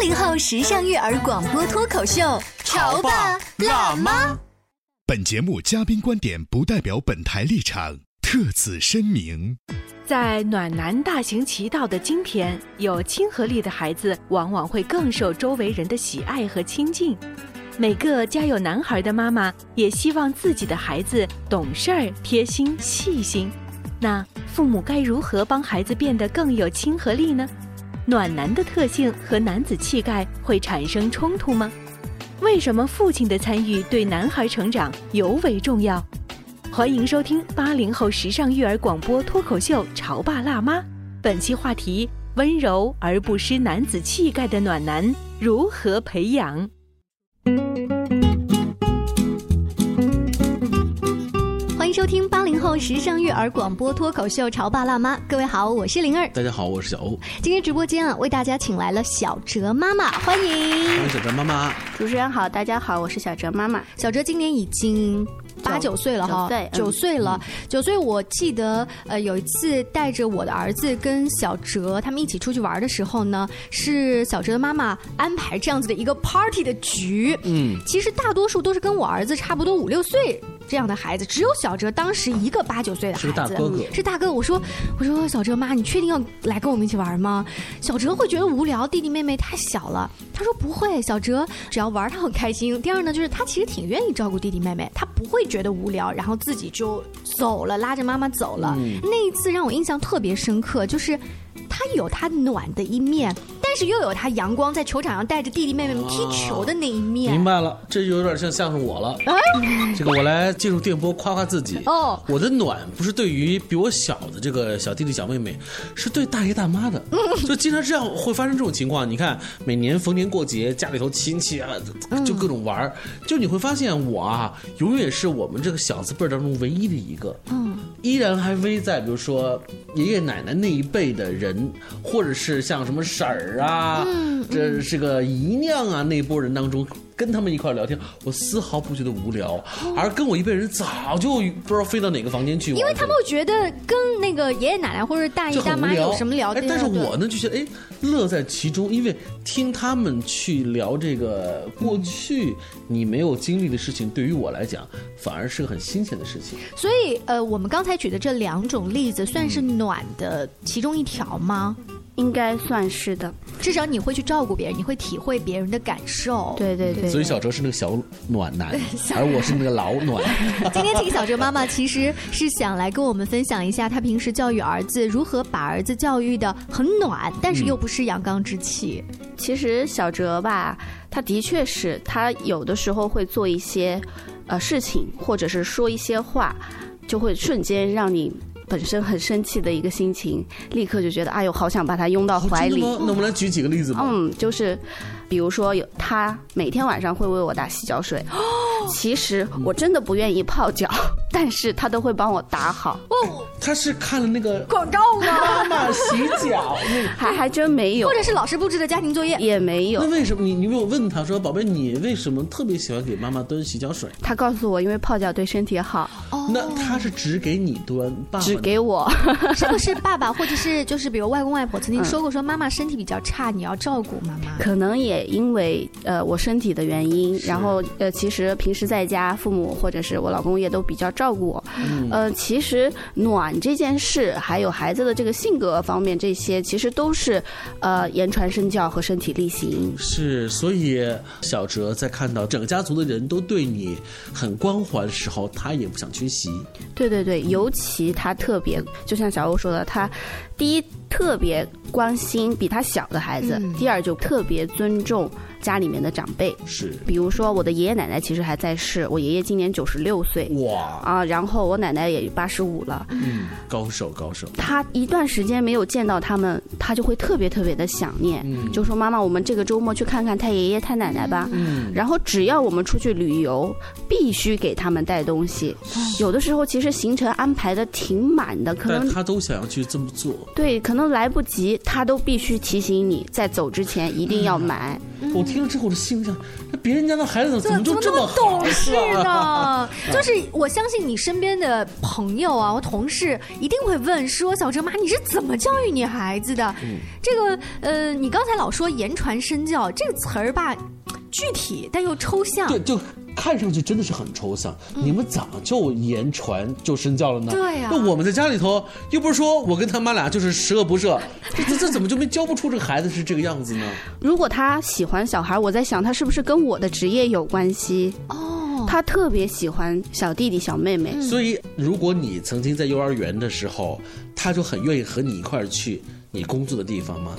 八零后时尚育儿广播脱口秀，潮爸辣妈。本节目嘉宾观点不代表本台立场，特此声明。在暖男大行其道的今天，有亲和力的孩子往往会更受周围人的喜爱和亲近。每个家有男孩的妈妈也希望自己的孩子懂事儿、贴心、细心。那父母该如何帮孩子变得更有亲和力呢？暖男的特性和男子气概会产生冲突吗？为什么父亲的参与对男孩成长尤为重要？欢迎收听八零后时尚育儿广播脱口秀《潮爸辣妈》，本期话题：温柔而不失男子气概的暖男如何培养？欢迎收听八零后时尚育儿广播脱口秀《潮爸辣妈》，各位好，我是灵儿。大家好，我是小欧。今天直播间啊，为大家请来了小哲妈妈，欢迎。欢迎小哲妈妈。主持人好，大家好，我是小哲妈妈。小哲今年已经八九岁了哈，对，九岁了。九岁，我记得呃有一次带着我的儿子跟小哲他们一起出去玩的时候呢，是小哲的妈妈安排这样子的一个 party 的局。嗯，其实大多数都是跟我儿子差不多五六岁这样的孩子，只有小哲当时一个八九岁的孩子，是大哥哥，是大哥。我说我说小哲妈，你确定要来跟我们一起玩吗？小哲会觉得无聊，弟弟妹妹太小了。他说不会，小哲只要玩他很开心。第二呢，就是他其实挺愿意照顾弟弟妹妹，他不会觉得无聊，然后自己就走了，拉着妈妈走了。嗯、那一次让我印象特别深刻，就是他有他暖的一面，但是又有他阳光，在球场上带着弟弟妹妹们踢球的那一面。明白了，这就有点像像是我了。哎、这个我来进入电波夸夸自己。哦，我的暖不是对于比我小的这个小弟弟小妹妹，是对大爷大妈的。就经常这样会发生这种情况。你看，每年逢年过节，家里头亲戚啊，就各种玩儿。就你会发现我啊，永远是我们这个小字辈当中唯一的一个。嗯，依然还危在，比如说爷爷奶奶那一辈的人，或者是像什么婶儿啊，嗯、这是个姨娘啊那波人当中。跟他们一块聊天，我丝毫不觉得无聊，而跟我一辈人早就不知道飞到哪个房间去。因为他们会觉得跟那个爷爷奶奶或者大爷大妈有什么聊天。但是我呢就觉得哎乐在其中，因为听他们去聊这个过去你没有经历的事情，对于我来讲反而是个很新鲜的事情。所以呃，我们刚才举的这两种例子算是暖的其中一条吗？应该算是的，至少你会去照顾别人，你会体会别人的感受。对对对，所以小哲是那个小暖男，而我是那个老暖。今天请小哲妈妈其实是想来跟我们分享一下，她平时教育儿子如何把儿子教育的很暖，但是又不失阳刚之气。嗯、其实小哲吧，他的确是他有的时候会做一些呃事情，或者是说一些话，就会瞬间让你。本身很生气的一个心情，立刻就觉得哎呦，好想把他拥到怀里。那我们来举几个例子吧。嗯，就是，比如说有他每天晚上会为我打洗脚水，其实我真的不愿意泡脚，但是他都会帮我打好。哦，他是看了那个广告吗？妈妈洗脚，还还真没有。或者是老师布置的家庭作业也没有。那为什么你你没有问他说，宝贝，你为什么特别喜欢给妈妈端洗脚水？他告诉我，因为泡脚对身体好。哦，那他是只给你端，爸爸只给我。是不是爸爸或者是就是比如外公外婆曾经说过，说妈妈身体比较差，你要照顾妈妈。可能也因为呃我身体的原因，然后呃其实平时在家，父母或者是我老公也都比较照顾我。嗯呃，其实暖这件事，还有孩子的这个性格方面，这些其实都是呃言传身教和身体力行。是，所以小哲在看到整个家族的人都对你很关怀的时候，他也不想缺席。对对对，尤其他特别，就像小欧说的，他第一特别关心比他小的孩子，嗯第二就特别尊重家里面的长辈。是，比如说我的爷爷奶奶其实还在世，我爷爷今年九十六岁哇，啊，然后我奶奶也八十五了。嗯，高手高手。他一段时间没有见到他们，他就会特别特别的想念，嗯就说妈妈，我们这个周末去看看太爷爷太奶奶吧。嗯，然后只要我们出去旅游，必须给他们带东西。有的时候其实行程安排的挺满的，可能他都想要去这么做。对，可能来不及，他都必须提醒你，在走之前一定要买。我听了之后，我的心里想，那别人家的孩子怎么就怎么这么懂事呢？呢？就是我相信你身边的朋友啊，我同事一定会问说：“小哲妈，你是怎么教育你孩子的？”这个呃，你刚才老说言传身教这个词儿吧，具体但又抽象。对，就看上去真的是很抽象。你们怎么就言传就身教了呢？对呀那我们在家里头又不是说我跟他妈俩就是十恶不赦，这这这怎么就没教不出这个孩子是这个样子呢？如果他喜欢小孩，我在想他是不是跟我的职业有关系？哦，他特别喜欢小弟弟小妹妹。所以，如果你曾经在幼儿园的时候，他就很愿意和你一块儿去你工作的地方吗？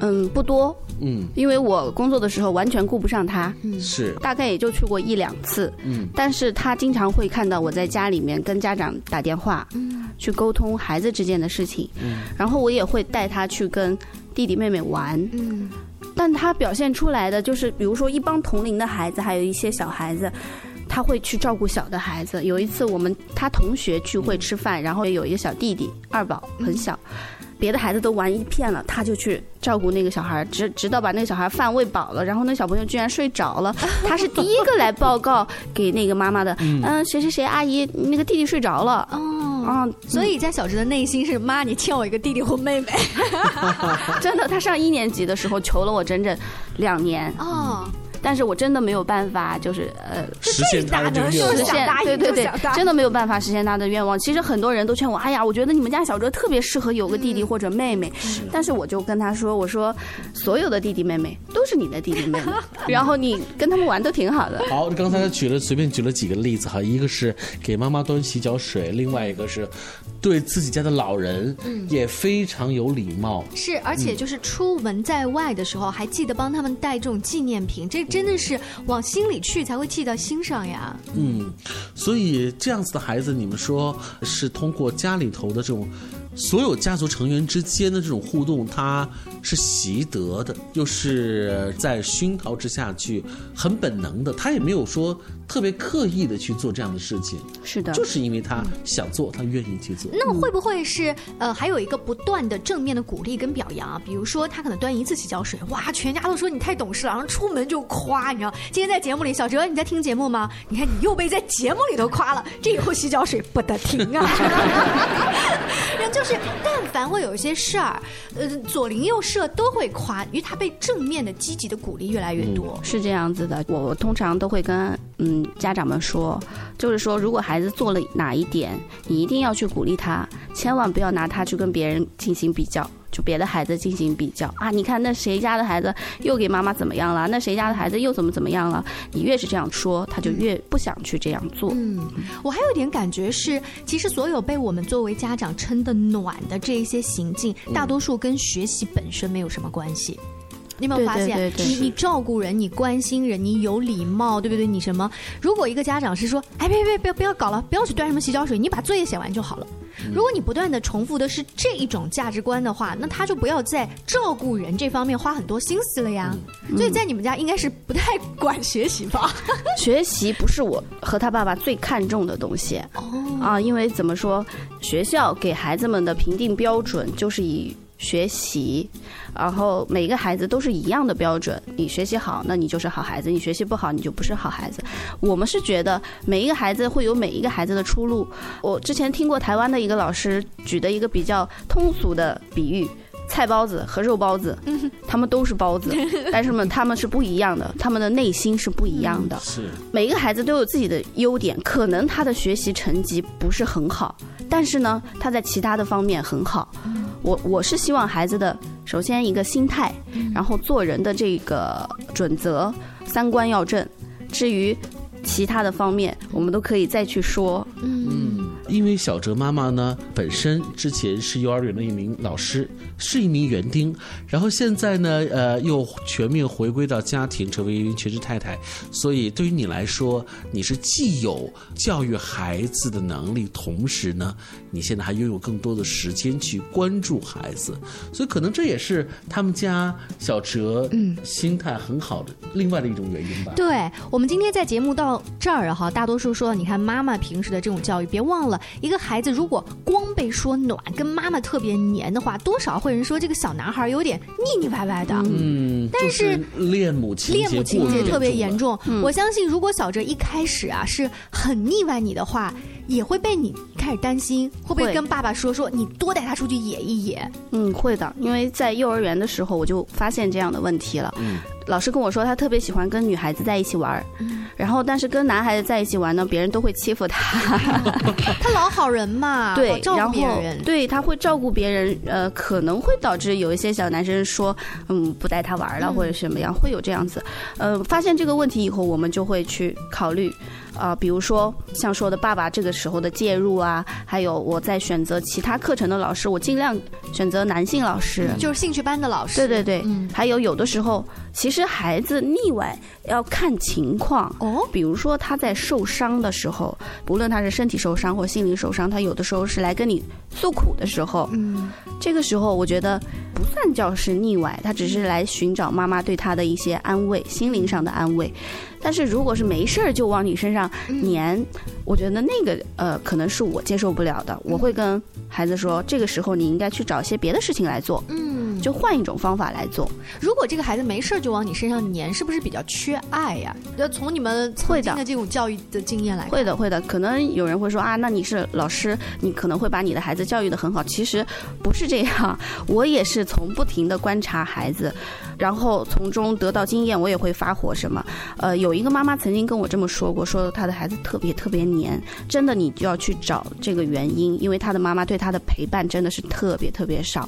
嗯，不多，嗯，因为我工作的时候完全顾不上他，是，大概也就去过一两次。嗯，但是他经常会看到我在家里面跟家长打电话，嗯。去沟通孩子之间的事情。嗯，然后我也会带他去跟弟弟妹妹玩。嗯，但他表现出来的就是，比如说一帮同龄的孩子，还有一些小孩子。他会去照顾小的孩子。有一次，我们他同学聚会吃饭，然后有一个小弟弟二宝很小，别的孩子都玩一片了，他就去照顾那个小孩，直直到把那个小孩饭喂饱了，然后那小朋友居然睡着了，他是第一个来报告给那个妈妈的。嗯，谁谁谁阿姨，那个弟弟睡着了。哦，啊，所以在小哲的内心是妈，你欠我一个弟弟或妹妹。真的，他上一年级的时候求了我整整两年，哦，但是我真的没有办法，就是呃。实现他的愿望。对对对真的没有办法实现他的愿望。其实很多人都劝我，哎呀，我觉得你们家小哲特别适合有个弟弟或者妹妹，但是我就跟他说，我说所有的弟弟妹妹都是你的弟弟妹妹，然后你跟他们玩都挺好的。好，刚才举了随便举了几个例子哈，一个是给妈妈端洗脚水，另外一个是对自己家的老人也非常有礼貌。是，而且就是出门在外的时候，还记得帮他们带这种纪念品，这真的是往心里去才会记到心上呀。嗯，所以这样子的孩子，你们说是通过家里头的这种所有家族成员之间的这种互动，他是习得的，又是在熏陶之下去很本能的，他也没有说特别刻意的去做这样的事情，是的，就是因为他想做，他愿意去做。那会不会是呃，还有一个不断的正面的鼓励跟表扬啊？比如说他可能端一次洗脚水，哇，全家都说你太懂事了，然后出门就夸，你知道？今天在节目里，小哲你在听节目吗？你看你又被在节目里头夸了，这以后洗脚水不得停啊！然后就是，但凡会有一些事儿，呃，左邻右舍都会夸，因为他被正面的、积极的鼓励越来越多。是这样子的，我通常都会跟嗯家长们说，就是说，如果孩子做了哪一点，你一定要去鼓励他，千万不要拿他去跟别人进行比较。就别的孩子进行比较啊，你看那谁家的孩子又给妈妈怎么样了？那谁家的孩子又怎么怎么样了？你越是这样说，他就越不想去这样做。嗯，我还有一点感觉是，其实所有被我们作为家长称的暖的这一些行径，大多数跟学习本身没有什么关系。你有没有发现？对对对对你你照顾人，你关心人，你有礼貌，对不对？你什么？如果一个家长是说，哎，别别别不要搞了，不要去端什么洗脚水，你把作业写完就好了。如果你不断的重复的是这一种价值观的话，那他就不要在照顾人这方面花很多心思了呀。所以在你们家应该是不太管学习吧？学习不是我和他爸爸最看重的东西哦，啊，因为怎么说，学校给孩子们的评定标准就是以学习，然后每个孩子都是一样的标准。你学习好，那你就是好孩子；你学习不好，你就不是好孩子。我们是觉得每一个孩子会有每一个孩子的出路。我之前听过台湾的一个老师举的一个比较通俗的比喻。菜包子和肉包子，他们都是包子，但是呢，他们是不一样的，他们的内心是不一样的。是每一个孩子都有自己的优点，可能他的学习成绩不是很好，但是呢，他在其他的方面很好。我我是希望孩子的首先一个心态，然后做人的这个准则、三观要正。至于其他的方面，我们都可以再去说。嗯，因为小哲妈妈呢，本身之前是幼儿园的一名老师，是一名园丁，然后现在呢，呃，又全面回归到家庭，成为一名全职太太。所以对于你来说，你是既有教育孩子的能力，同时呢，你现在还拥有更多的时间去关注孩子，所以可能这也是他们家小哲嗯心态很好的另外的一种原因吧。对我们今天在节目到这儿哈，大多数说，你看妈妈平时的这种教育，别忘了，一个孩子如果光被说暖，跟妈妈特别黏的话，多少会人说这个小男孩有点腻腻歪歪的。嗯，但是恋母情节恋母情节特别严重重。我相信，如果小哲一开始啊是很腻歪你的话，也会被你开始担心，会不会会跟爸爸说说你多带他出去野一野？嗯，会的，因为在幼儿园的时候我就发现这样的问题了。嗯，老师跟我说他特别喜欢跟女孩子在一起玩儿，然后但是跟男孩子在一起玩呢，别人都会欺负他。他老好人嘛，对，照然后顾别人。对他会照顾别人，呃，可能会导致有一些小男生说，嗯，不带他玩了、嗯或者什么样，会有这样子。呃，发现这个问题以后，我们就会去考虑。啊、比如说像说的爸爸这个时候的介入啊，还有我在选择其他课程的老师，我尽量选择男性老师。就是兴趣班的老师，对对对，嗯还有有的时候，其实孩子腻歪要看情况。哦，比如说他在受伤的时候，不论他是身体受伤或心灵受伤，他有的时候是来跟你诉苦的时候，嗯，这个时候我觉得不算叫是腻歪，他只是来寻找妈妈对他的一些安慰，心灵上的安慰。但是如果是没事儿就往你身上粘，我觉得那个呃可能是我接受不了的。我会跟孩子说，这个时候你应该去找些别的事情来做，嗯，就换一种方法来做。如果这个孩子没事儿就往你身上粘，是不是比较缺爱呀？要从你们会的这种教育的经验来看，会的，会的。可能有人会说啊，那你是老师，你可能会把你的孩子教育的很好。其实不是这样，我也是从不停的观察孩子，然后从中得到经验，我也会发火什么。呃，有一个妈妈曾经跟我这么说过，说她的孩子特别特别黏，真的你就要去找这个原因，因为她的妈妈对她的陪伴真的是特别特别少，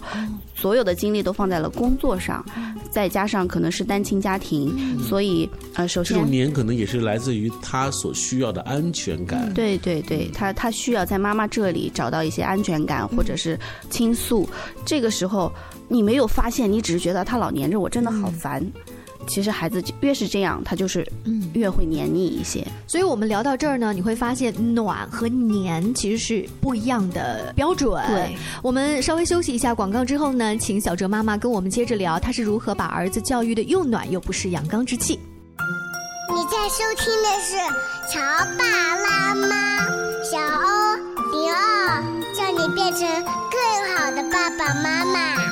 所有的精力都放在了工作上，再加上可能是单亲家庭，所以呃，首先这种黏可能也是来自于她所需要的安全感。对对对，他他需要在妈妈这里找到一些安全感，或者是倾诉。这个时候你没有发现，你只是觉得他老黏着我，真的好烦。其实孩子越是这样，他就是嗯越会黏腻一些。所以我们聊到这儿呢，你会发现暖和黏其实是不一样的标准。对，我们稍微休息一下广告之后呢，请小哲妈妈跟我们接着聊，她是如何把儿子教育的又暖又不失阳刚之气。你在收听的是《乔爸拉妈》，小欧零二，叫你变成更好的爸爸妈妈。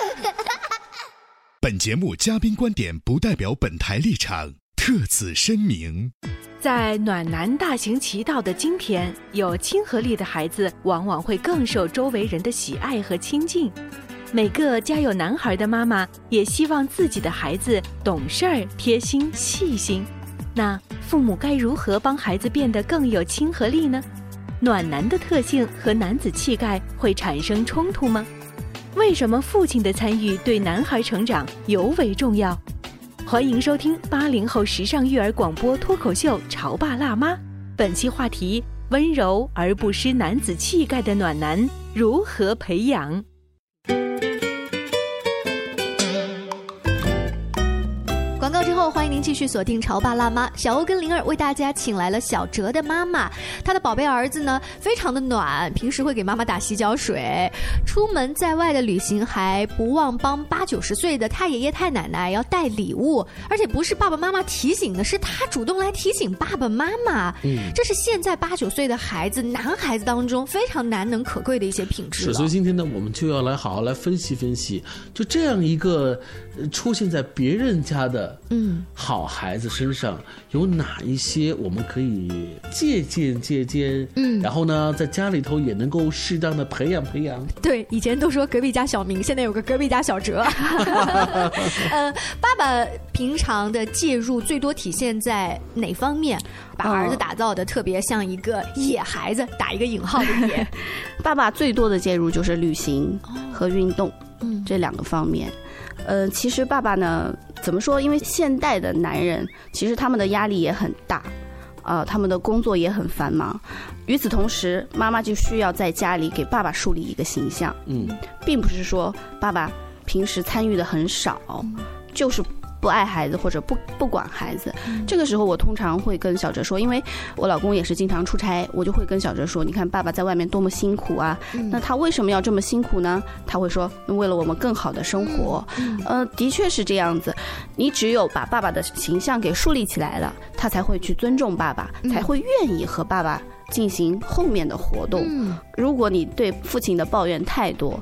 本节目嘉宾观点不代表本台立场，特此声明。在暖男大行其道的今天，有亲和力的孩子往往会更受周围人的喜爱和亲近。每个家有男孩的妈妈也希望自己的孩子懂事儿、贴心、细心。那父母该如何帮孩子变得更有亲和力呢？暖男的特性和男子气概会产生冲突吗？为什么父亲的参与对男孩成长尤为重要？欢迎收听八零后时尚育儿广播脱口秀《潮爸辣妈》。本期话题：温柔而不失男子气概的暖男如何培养？广告后，欢迎您继续锁定《潮爸辣妈》。小欧跟灵儿为大家请来了小哲的妈妈，他的宝贝儿子呢非常的暖，平时会给妈妈打洗脚水，出门在外的旅行还不忘帮八九十岁的太爷爷太奶奶要带礼物，而且不是爸爸妈妈提醒的，是他主动来提醒爸爸妈妈。嗯，这是现在八九岁的孩子，男孩子当中非常难能可贵的一些品质。是，所以今天呢，我们就要来好好来分析分析，就这样一个出现在别人家的。嗯，好孩子身上有哪一些我们可以借鉴借鉴？嗯，然后呢，在家里头也能够适当的培养培养。对，以前都说隔壁家小明，现在有个隔壁家小哲。呃，爸爸平常的介入最多体现在哪方面？把儿子打造的特别像一个野孩子，打一个引号的野。爸爸最多的介入就是旅行和运动，嗯，这两个方面。呃，其实爸爸呢，怎么说？因为现代的男人其实他们的压力也很大，啊，他们的工作也很繁忙。与此同时，妈妈就需要在家里给爸爸树立一个形象。嗯，并不是说爸爸平时参与的很少，就是。不爱孩子或者不不管孩子，这个时候我通常会跟小哲说，因为我老公也是经常出差，我就会跟小哲说，你看爸爸在外面多么辛苦啊，那他为什么要这么辛苦呢？他会说，为了我们更好的生活。呃，的确是这样子，你只有把爸爸的形象给树立起来了，他才会去尊重爸爸，才会愿意和爸爸进行后面的活动。如果你对父亲的抱怨太多。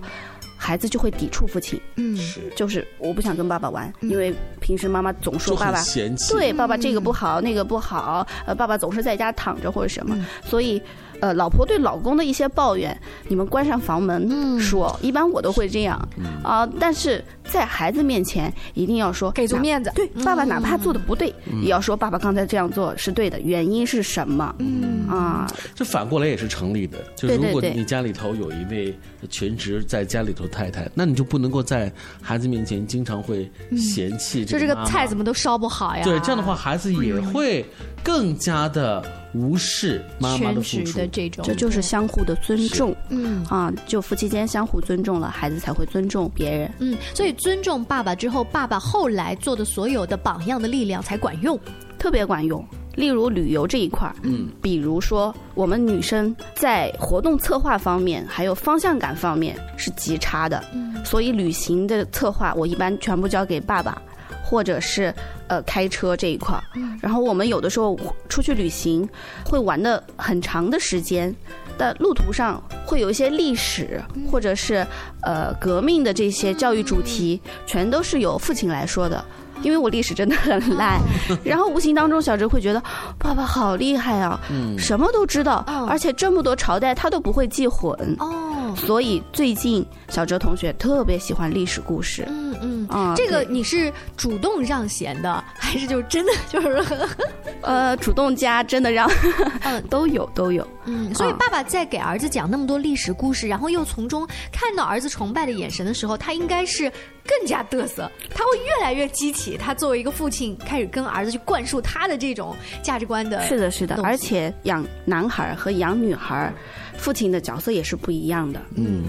孩子就会抵触父亲，嗯，是，就是我不想跟爸爸玩，因为平时妈妈总说爸爸嫌弃，对爸爸这个不好那个不好，呃，爸爸总是在家躺着或者什么，所以。呃，老婆对老公的一些抱怨，你们关上房门说，一般我都会这样啊。但是在孩子面前，一定要说给足面子。对，爸爸哪怕做的不对，也要说爸爸刚才这样做是对的，原因是什么？嗯啊，这反过来也是成立的。就如果你家里头有一位全职在家里头太太，那你就不能够在孩子面前经常会嫌弃。就这个菜怎么都烧不好呀？对，这样的话孩子也会更加的。无视妈妈的付出的这种，这就是相互的尊重。嗯啊，就夫妻间相互尊重了，孩子才会尊重别人。嗯，所以尊重爸爸之后，爸爸后来做的所有的榜样的力量才管用，特别管用。例如旅游这一块儿，嗯，比如说我们女生在活动策划方面，还有方向感方面是极差的。嗯，所以旅行的策划，我一般全部交给爸爸。或者是呃开车这一块儿，然后我们有的时候出去旅行，会玩的很长的时间，但路途上会有一些历史或者是呃革命的这些教育主题，全都是由父亲来说的。因为我历史真的很烂，然后无形当中小哲会觉得爸爸好厉害啊，什么都知道，而且这么多朝代他都不会记混。哦，所以最近小哲同学特别喜欢历史故事。嗯这个你是主动让贤的，还是就真的就是 呃主动加真的让？嗯，都有都有。嗯，所以爸爸在给儿子讲那么多历史故事，然后又从中看到儿子崇拜的眼神的时候，他应该是更加嘚瑟，他会越来越激起他作为一个父亲开始跟儿子去灌输他的这种价值观的。是的，是的，而且养男孩和养女孩，父亲的角色也是不一样的。嗯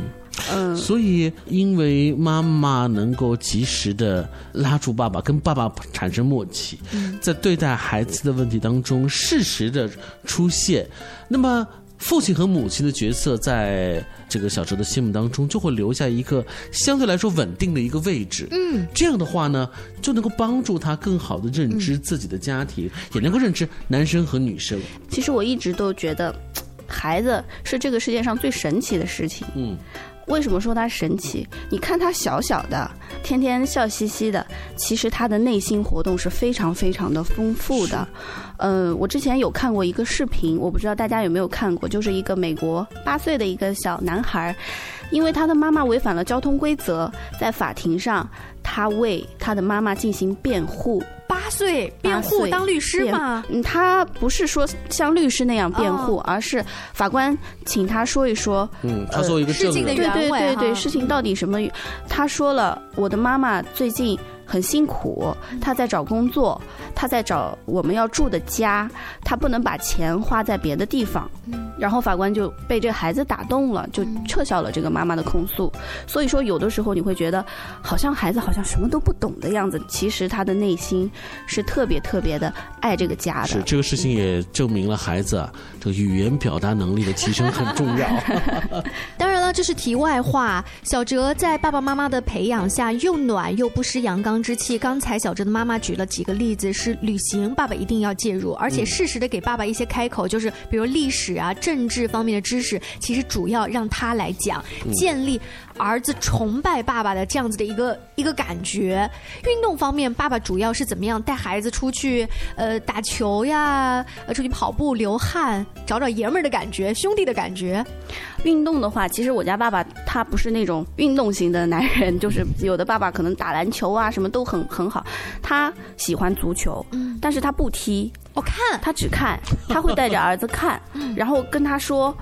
嗯，所以因为妈妈能够及时的拉住爸爸，跟爸爸产生默契，在对待孩子的问题当中适时的出现。那么，父亲和母亲的角色，在这个小哲的心目当中，就会留下一个相对来说稳定的一个位置。嗯，这样的话呢，就能够帮助他更好的认知自己的家庭，也能够认知男生和女生。其实我一直都觉得，孩子是这个世界上最神奇的事情。嗯。为什么说他神奇？你看他小小的，天天笑嘻嘻的，其实他的内心活动是非常非常的丰富的。嗯，我之前有看过一个视频，我不知道大家有没有看过，就是一个美国八岁的一个小男孩，因为他的妈妈违反了交通规则，在法庭上，他为他的妈妈进行辩护。八岁辩护当律师吗？嗯，他不是说像律师那样辩护，而是法官请他说一说。嗯，他说一个事情的原委，对对对对，事情到底什么？他说了，我的妈妈最近很辛苦，他在找工作，他在找我们要住的家，他不能把钱花在别的地方。然后法官就被这孩子打动了，就撤销了这个妈妈的控诉。所以说，有的时候你会觉得，好像孩子好像什么都不懂的样子，其实他的内心是特别特别的爱这个家的。是这个事情也证明了孩子啊，这个语言表达能力的提升很重要。当这是题外话。小哲在爸爸妈妈的培养下，又暖又不失阳刚之气。刚才小哲的妈妈举了几个例子，是旅行，爸爸一定要介入，而且适时的给爸爸一些开口，就是比如历史啊、政治方面的知识，其实主要让他来讲，建立儿子崇拜爸爸的这样子的一个一个感觉。运动方面，爸爸主要是怎么样带孩子出去，呃，打球呀，呃，出去跑步流汗，找找爷们儿的感觉，兄弟的感觉。运动的话，其实我家爸爸他不是那种运动型的男人，就是有的爸爸可能打篮球啊，什么都很很好。他喜欢足球，但是他不踢，我看他只看，他会带着儿子看，然后跟他说。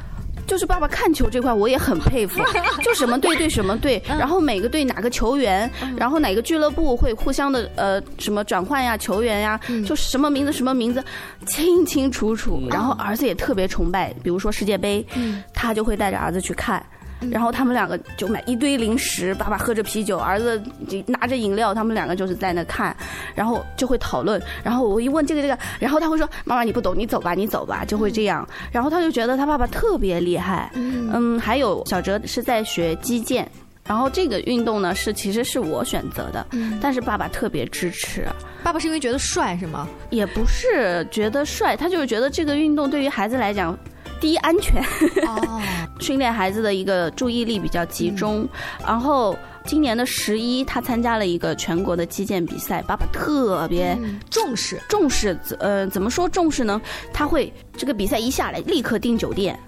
就是爸爸看球这块，我也很佩服，就什么队对什么队，然后每个队哪个球员，然后哪个俱乐部会互相的呃什么转换呀，球员呀，就什么名字什么名字，清清楚楚。然后儿子也特别崇拜，比如说世界杯，他就会带着儿子去看。然后他们两个就买一堆零食，爸爸喝着啤酒，儿子拿着饮料，他们两个就是在那看，然后就会讨论。然后我一问这个这个，然后他会说：“妈妈你不懂，你走吧，你走吧。”就会这样。然后他就觉得他爸爸特别厉害。嗯，还有小哲是在学击剑，然后这个运动呢是其实是我选择的，但是爸爸特别支持。爸爸是因为觉得帅是吗？也不是觉得帅，他就是觉得这个运动对于孩子来讲。第一，安全，训练孩子的一个注意力比较集中。然后今年的十一，他参加了一个全国的击剑比赛，爸爸特别重视重视。呃，怎么说重视呢？他会这个比赛一下来，立刻订酒店，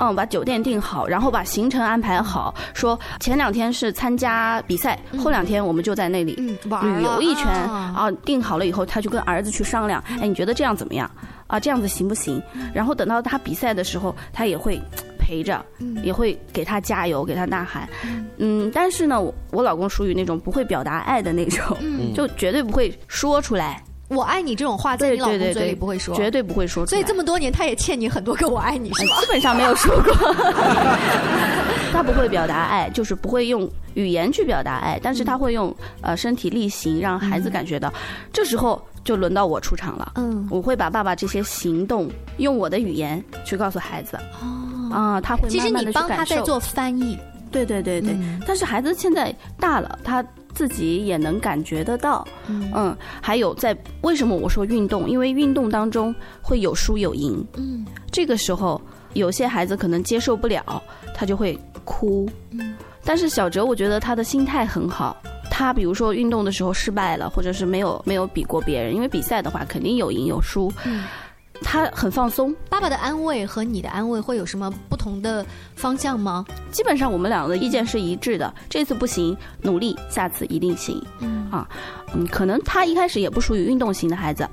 嗯，把酒店订好，然后把行程安排好，说前两天是参加比赛，后两天我们就在那里旅游一圈啊。订好了以后，他就跟儿子去商量，哎，你觉得这样怎么样？啊，这样子行不行？然后等到他比赛的时候，他也会陪着，也会给他加油，给他呐喊。嗯，但是呢，我老公属于那种不会表达爱的那种，就绝对不会说出来“我爱你”这种话，在你老公嘴里不会说，绝对不会说。所以这么多年，他也欠你很多个“我爱你”，是吧？基本上没有说过。他不会表达爱，就是不会用语言去表达爱，但是他会用呃身体力行，让孩子感觉到。这时候。就轮到我出场了，嗯，我会把爸爸这些行动用我的语言去告诉孩子，哦，啊，他会其实你帮他在做翻译，对对对对，但是孩子现在大了，他自己也能感觉得到，嗯，还有在为什么我说运动？因为运动当中会有输有赢，嗯，这个时候有些孩子可能接受不了，他就会哭，嗯，但是小哲我觉得他的心态很好。他比如说运动的时候失败了，或者是没有没有比过别人，因为比赛的话肯定有赢有输。他很放松。爸爸的安慰和你的安慰会有什么不同的方向吗？基本上我们两个的意见是一致的。这次不行，努力，下次一定行。嗯啊，嗯，可能他一开始也不属于运动型的孩子，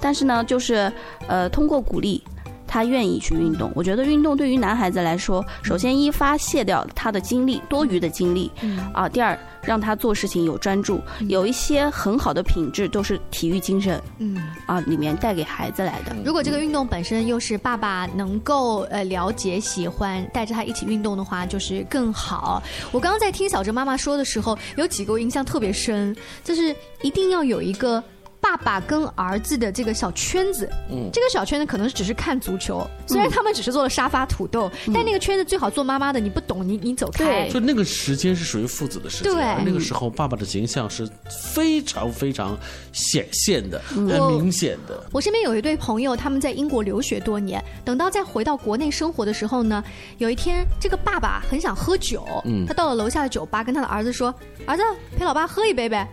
但是呢，就是呃，通过鼓励。他愿意去运动，我觉得运动对于男孩子来说，首先一发泄掉他的精力，多余的精力，啊，第二让他做事情有专注，有一些很好的品质都是体育精神，嗯，啊，里面带给孩子来的。如果这个运动本身又是爸爸能够呃了解、喜欢，带着他一起运动的话，就是更好。我刚刚在听小哲妈妈说的时候，有几个我印象特别深，就是一定要有一个。爸爸跟儿子的这个小圈子，嗯，这个小圈子可能只是看足球，虽然他们只是做了沙发土豆，但那个圈子最好做妈妈的，你不懂，你你走开。就那个时间是属于父子的时间，对，那个时候爸爸的形象是非常非常显现的，很明显的。我身边有一对朋友，他们在英国留学多年，等到再回到国内生活的时候呢，有一天这个爸爸很想喝酒，嗯，他到了楼下的酒吧，跟他的儿子说：“儿子，陪老爸喝一杯呗。”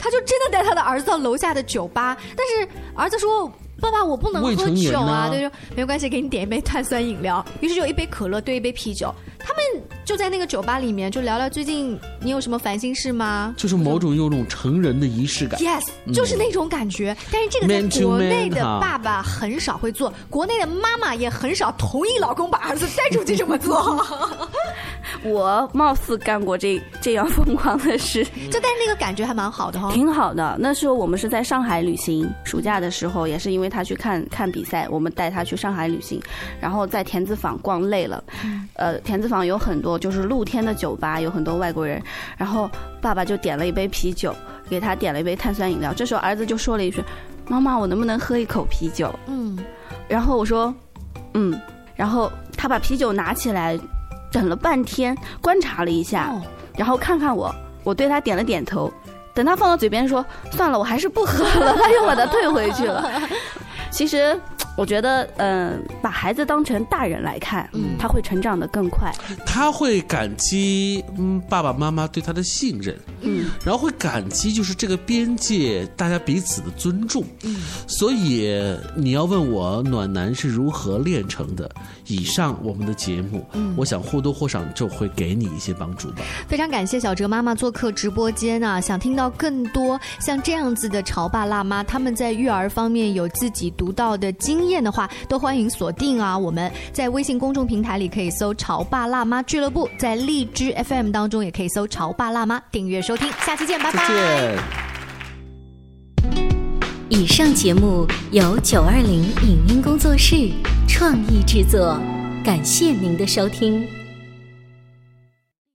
他就真的带他的儿子到楼下的酒吧，但是儿子说：“爸爸，我不能喝酒啊。”他，说没关系，给你点一杯碳酸饮料。于是就一杯可乐兑一杯啤酒，他们就在那个酒吧里面就聊聊最近你有什么烦心事吗？就是某种有种成人的仪式感。Yes，就是那种感觉。但是这个在国内的爸爸很少会做，国内的妈妈也很少同意老公把儿子带出去这么做。我貌似干过这这样疯狂的事，就但是那个感觉还蛮好的哈、挺好的。那时候我们是在上海旅行，暑假的时候也是因为他去看看比赛，我们带他去上海旅行，然后在田子坊逛累了，呃，田子坊有很多就是露天的酒吧，有很多外国人，然后爸爸就点了一杯啤酒，给他点了一杯碳酸饮料。这时候儿子就说了一句：“妈妈，我能不能喝一口啤酒？”嗯，然后我说：“嗯。”然后他把啤酒拿起来，等了半天，观察了一下，然后看看我，我对他点了点头。等他放到嘴边说：“算了，我还是不喝了。”他又把它退回去了。其实，我觉得，嗯、把孩子当成大人来看，嗯他会成长的更快。他会感激嗯爸爸妈妈对他的信任，嗯，然后会感激就是这个边界大家彼此的尊重，嗯，所以你要问我暖男是如何炼成的，以上我们的节目，嗯我想或多或少就会给你一些帮助吧。非常感谢小哲妈妈做客直播间啊！想听到更多像这样子的潮爸辣妈，他们在育儿方面有自己独到的经验的话，都欢迎锁定啊！我们在微信公众平台里可以搜“潮爸辣妈俱乐部”，在荔枝 FM 当中也可以搜“潮爸辣妈”，订阅收听。下期见，拜拜。以上节目由九二零影音工作室创意制作，感谢您的收听。